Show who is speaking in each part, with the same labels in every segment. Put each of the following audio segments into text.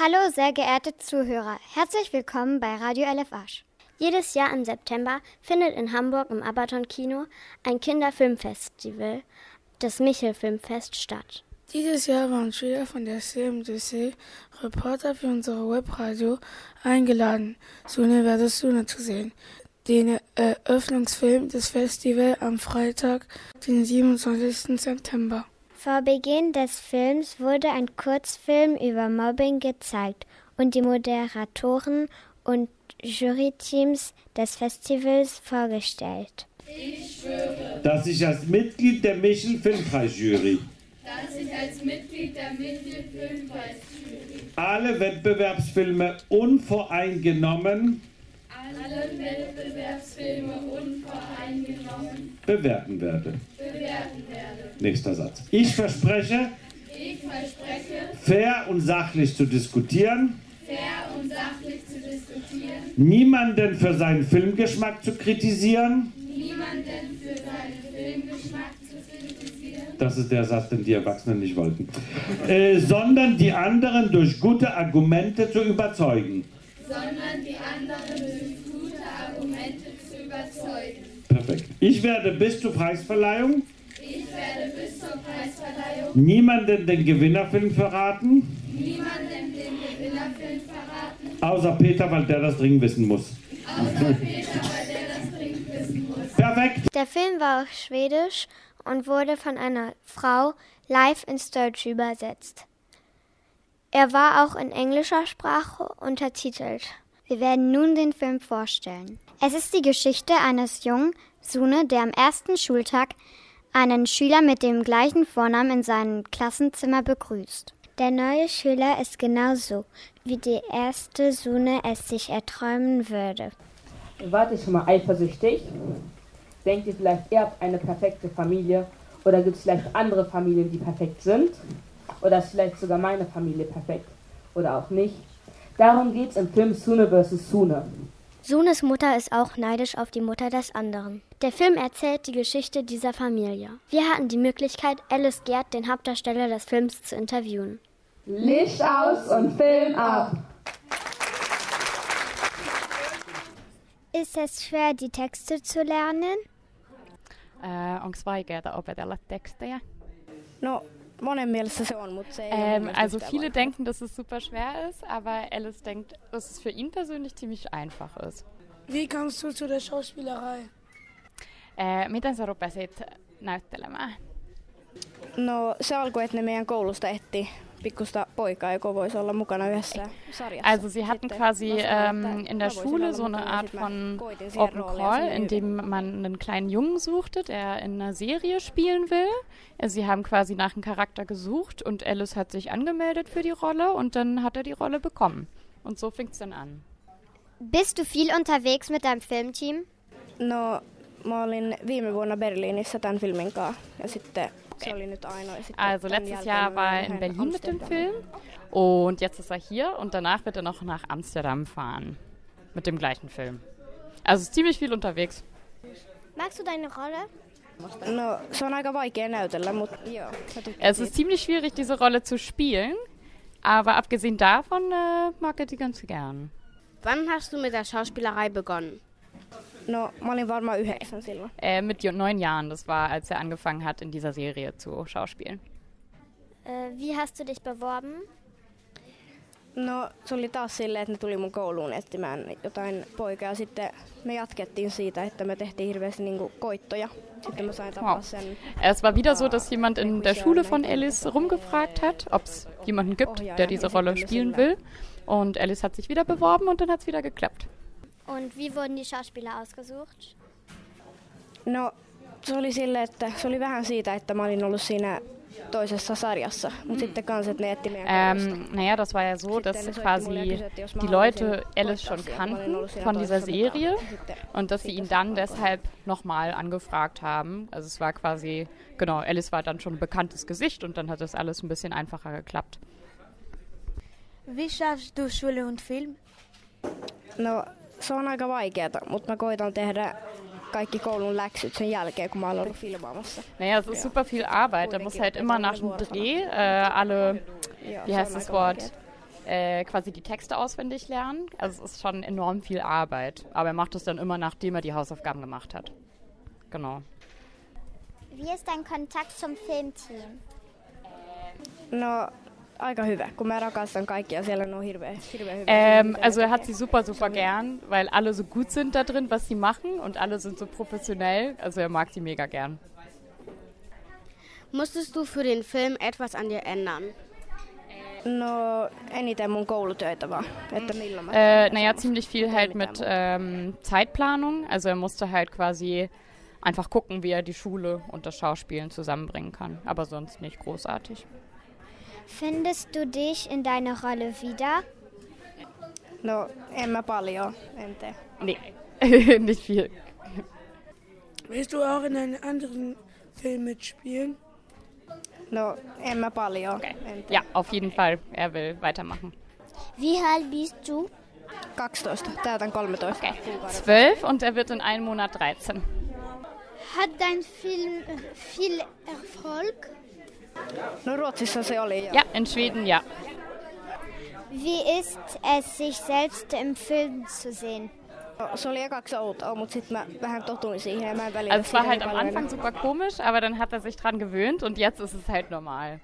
Speaker 1: Hallo, sehr geehrte Zuhörer. Herzlich willkommen bei Radio LFH. Jedes Jahr im September findet in Hamburg im Abaton Kino ein Kinderfilmfestival, das Michel Filmfest, statt.
Speaker 2: Dieses Jahr waren Schüler von der CMDC Reporter für unsere Webradio eingeladen, Sune versus Sune zu sehen. Den Eröffnungsfilm des Festivals am Freitag, den 27. September.
Speaker 1: Vor Beginn des Films wurde ein Kurzfilm über Mobbing gezeigt und die Moderatoren und Juryteams des Festivals vorgestellt.
Speaker 3: Ich schwöre, dass ich als Mitglied der Michel Filmpreisjury
Speaker 4: dass ich als Mitglied der Michel Filmpreisjury
Speaker 3: alle Wettbewerbsfilme unvoreingenommen
Speaker 4: alle Wettbewerbsfilme unvoreingenommen
Speaker 3: bewerten werde.
Speaker 4: bewerten werde.
Speaker 3: Nächster Satz. Ich verspreche,
Speaker 4: Ich verspreche,
Speaker 3: fair und sachlich zu diskutieren,
Speaker 4: sachlich zu diskutieren,
Speaker 3: niemanden für seinen Filmgeschmack zu kritisieren.
Speaker 4: niemanden für seinen Filmgeschmack zu kritisieren,
Speaker 3: Das ist der Satz, den die Erwachsenen nicht wollten. Äh, sondern die anderen durch gute Argumente zu überzeugen.
Speaker 4: sondern die anderen durch gute Argumente zu überzeugen.
Speaker 3: Perfekt. Ich werde bis zur Preisverleihung
Speaker 4: werde bis zur Preisverleihung
Speaker 3: niemanden den Gewinnerfilm verraten,
Speaker 4: niemandem den Gewinnerfilm verraten,
Speaker 3: außer Peter, weil der das dringend wissen muss.
Speaker 4: außer Peter, weil der das dringend wissen muss.
Speaker 3: Perfekt.
Speaker 1: Der Film war auf Schwedisch und wurde von einer Frau live ins Deutsche übersetzt. Er war auch in englischer Sprache untertitelt. Wir werden nun den Film vorstellen. Es ist die Geschichte eines jungen Sune, der am ersten Schultag einen Schüler mit dem gleichen Vornamen in seinem Klassenzimmer begrüßt. Der neue Schüler ist genauso, wie die erste Sune es sich erträumen würde.
Speaker 5: Wart ihr schon mal eifersüchtig? Denkt ihr vielleicht, ihr habt eine perfekte Familie? Oder gibt es vielleicht andere Familien, die perfekt sind? Oder ist vielleicht sogar meine Familie perfekt? Oder auch nicht? Darum geht es im Film Sune vs. Sune.
Speaker 1: Sunes Mutter ist auch neidisch auf die Mutter des anderen. Der Film erzählt die Geschichte dieser Familie. Wir hatten die Möglichkeit, Alice Gerd, den Hauptdarsteller des Films, zu interviewen.
Speaker 5: Licht aus und Film ab!
Speaker 1: Ist es schwer, die Texte zu lernen?
Speaker 6: Äh, Onko vaikeaa opetella tekstejä?
Speaker 7: No, monen mielestä se on, mutta se ei ole mun
Speaker 6: Ähm, also viele denken, dass es super schwer ist, aber Alice denkt, dass es für ihn persönlich ziemlich einfach ist.
Speaker 2: Wie kamst du zu der Schauspielerei?
Speaker 6: Äh, miten sä rupesit näyttelemään?
Speaker 7: No se alkoi, että ne meidän koulusta etti pikkusta poikaa, joka voisi olla mukana yhdessä sarjassa.
Speaker 6: Also sie hatten quasi ähm, in der Schule so eine Art von Open Call, in dem man einen kleinen Jungen suchte, der in einer Serie spielen will. Äh, Sie haben quasi nach einem Charakter gesucht und Alice hat sich angemeldet für die Rolle und dann hat er die Rolle bekommen. Und so fing es dann an.
Speaker 1: Bist du viel unterwegs mit deinem Filmteam?
Speaker 7: No, mä olin viime vuonna Berliinissä tämän filmin kanssa ja sitten sitten
Speaker 6: Also letztes Jahr war er in Berlin mit dem. Film und jetzt ist er hier und danach wird er noch nach Amsterdam fahren mit dem gleichen Film. Also ist ziemlich viel unterwegs.
Speaker 1: Magst du deine Rolle?
Speaker 6: Es ist ziemlich schwierig, diese Rolle zu spielen, aber abgesehen davon äh, mag er die ganz gern.
Speaker 8: Wann hast du mit der Schauspielerei begonnen?
Speaker 7: No, mä olin varmaan yhdeksän silloin.
Speaker 6: Äh, mit jo- neun Jahren, das war, als er angefangen hat, in dieser Serie zu schauspielen.
Speaker 1: Äh, wie hast du dich beworben?
Speaker 7: No, se oli taas silleen, että ne tuli mun kouluun etsimään jotain poikaa. Sitten me jatkettiin siitä, että me tehtiin hirveästi niinku koittoja. Sitten mä sain tapaa
Speaker 6: Wow.
Speaker 7: sen
Speaker 6: Es war wieder so, dass jemand in der Schule von Alice rumgefragt hat, ob es jemanden gibt, der diese Rolle spielen will. Und Alice hat sich wieder beworben und dann hat es wieder geklappt.
Speaker 1: Und wie wurden die Schauspieler ausgesucht?
Speaker 7: No, se oli silleen, että se oli vähän siitä, että mä olin ollut siinä toisessa sarjassa. Mutta sitten kans, että ne etti meidän.
Speaker 6: Ähm, naja, das war ja so, dass
Speaker 7: Sitten ne
Speaker 6: quasi die Leute Alice schon kannten von dieser. Serie und dass sie ihn dann deshalb nochmal angefragt haben. Also es war quasi, genau, Alice war dann schon ein bekanntes Gesicht und dann hat das alles ein bisschen einfacher geklappt.
Speaker 9: Wie schaffst du Schule und Film?
Speaker 7: No, se on aika vaikeata, mutta mä koitan tehdä kaikki koulun läksyt sen jälkeen, kun mä olen ollut filmaamassa.
Speaker 6: Naja, es ist super viel Arbeit. Da muss halt immer nach dem Dreh äh, alle, wie heißt das Wort, äh, quasi die Texte auswendig lernen. Also es ist schon enorm viel Arbeit. Aber er macht es dann immer, nachdem er die Hausaufgaben gemacht hat. Genau.
Speaker 1: Wie ist dein Kontakt zum Filmteam?
Speaker 7: No, aika hyvä, kun mä rakastan kaikkia. Siellä on hirveän, hirveän hyvä.
Speaker 6: Ähm, also er hat sie super, super gern, weil alle so gut sind da drin, was sie machen und alle sind so professionell. Also er mag sie mega gern.
Speaker 8: Musstest du für den Film etwas an dir ändern?
Speaker 7: No, eniten mun koulutöitä vaan. Että milloin mä...
Speaker 6: Äh, naja, ziemlich viel halt mit ähm, Zeitplanung. Also er musste halt quasi einfach gucken, wie er die Schule und das Schauspielen zusammenbringen kann. Aber sonst nicht großartig.
Speaker 1: Findest du dich in deiner Rolle wieder?
Speaker 7: No, en mä paljon, en tee.
Speaker 6: Nee, nicht viel.
Speaker 2: Willst du auch in einem anderen Film mitspielen?
Speaker 7: No, en mä paljon, en tee.
Speaker 6: Ja, auf jeden Fall. Er will weitermachen.
Speaker 1: Wie alt bist du?
Speaker 7: 12, täytän 13 kuukauden.
Speaker 6: Zwölf und er wird in einem Monat 13.
Speaker 1: Hat dein Film viel Erfolg?
Speaker 7: No Ruotsissa se oli.
Speaker 6: Ja, in Schweden ja.
Speaker 1: Wie ist es, sich selbst im Film zu sehen?
Speaker 7: No, Se oli ekaksi outoa, mutta sitten mä vähän totuin siihen ja mä en välillä
Speaker 6: Also es war halt am Anfang super komisch, aber dann hat er sich dran gewöhnt und jetzt ist es halt normal.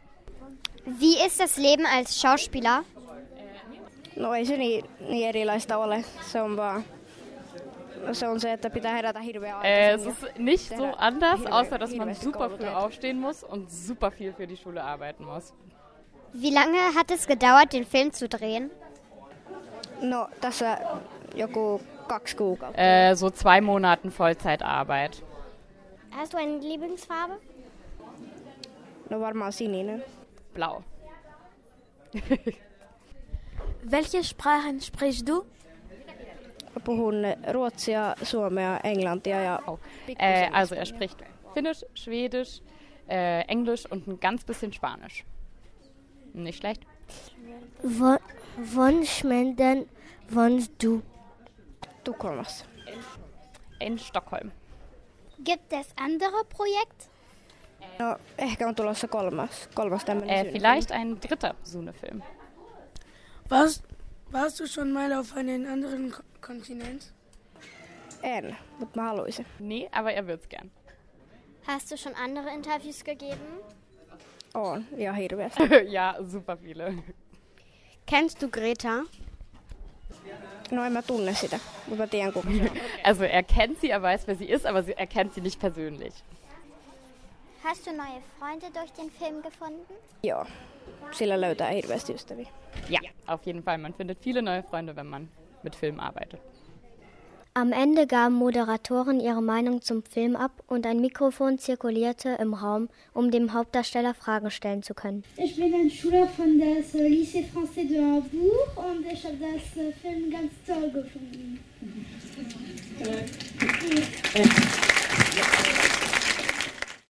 Speaker 1: Wie ist das Leben als Schauspieler?
Speaker 7: No ei se niin, niin erilaista ole. Se on vaan...
Speaker 6: Äh, es
Speaker 7: aikaisin.
Speaker 6: ist nicht so anders,
Speaker 7: Hirve-
Speaker 6: außer dass man super früh aufstehen muss und super viel für die Schule arbeiten muss.
Speaker 1: Wie lange hat es gedauert, den Film zu drehen?
Speaker 7: No joku kaksi kuukautta.
Speaker 6: Äh, so zwei Monaten Vollzeitarbeit.
Speaker 1: Hast du eine Lieblingsfarbe?
Speaker 7: No varmaan sininen.
Speaker 6: Blau.
Speaker 9: Welche Sprachen sprichst du?
Speaker 7: Puhun ruotsia, suomea, englantia ja
Speaker 6: Äh,
Speaker 7: pikkusen
Speaker 6: also er spricht Finnisch, Schwedisch, äh, Englisch und ein ganz bisschen Spanisch. Nicht schlecht.
Speaker 1: Wo, wann schmenden wohnst du?
Speaker 7: Tukholmassa.
Speaker 6: In Stockholm.
Speaker 1: Gibt es andere Projekte?
Speaker 7: No ehkä on tulossa kolmas, kolmas tämmönen
Speaker 6: Äh, vielleicht ein dritter Sune-Film.
Speaker 2: Warst, warst du schon mal auf einem anderen Ko- Kontinent?
Speaker 7: En, mutta mä haluaisin.
Speaker 6: Nee, aber er wird's gern.
Speaker 1: Hast du schon andere Interviews gegeben?
Speaker 7: On, ihan hirveästi.
Speaker 6: ja, super viele.
Speaker 8: Kennst du Greta?
Speaker 7: No en mä tunne sitä, mutta mä tiedän kuka se on.
Speaker 6: Also er kennt sie, er weiß, wer sie ist, aber sie, er kennt sie nicht persönlich.
Speaker 1: Hast du neue Freunde durch den Film gefunden?
Speaker 7: Joo, sillä löytää hirveästi ystäviä.
Speaker 6: Ja, auf jeden Fall. Man findet viele neue Freunde, wenn man mit Film arbeitet.
Speaker 1: Am Ende gaben Moderatoren ihre Meinung zum Film ab und ein Mikrofon zirkulierte im Raum, um dem Hauptdarsteller Fragen stellen zu können.
Speaker 10: Ich bin ein Schüler von das äh, Lycée Français de Hambourg und ich habe das äh, Film ganz toll gefunden.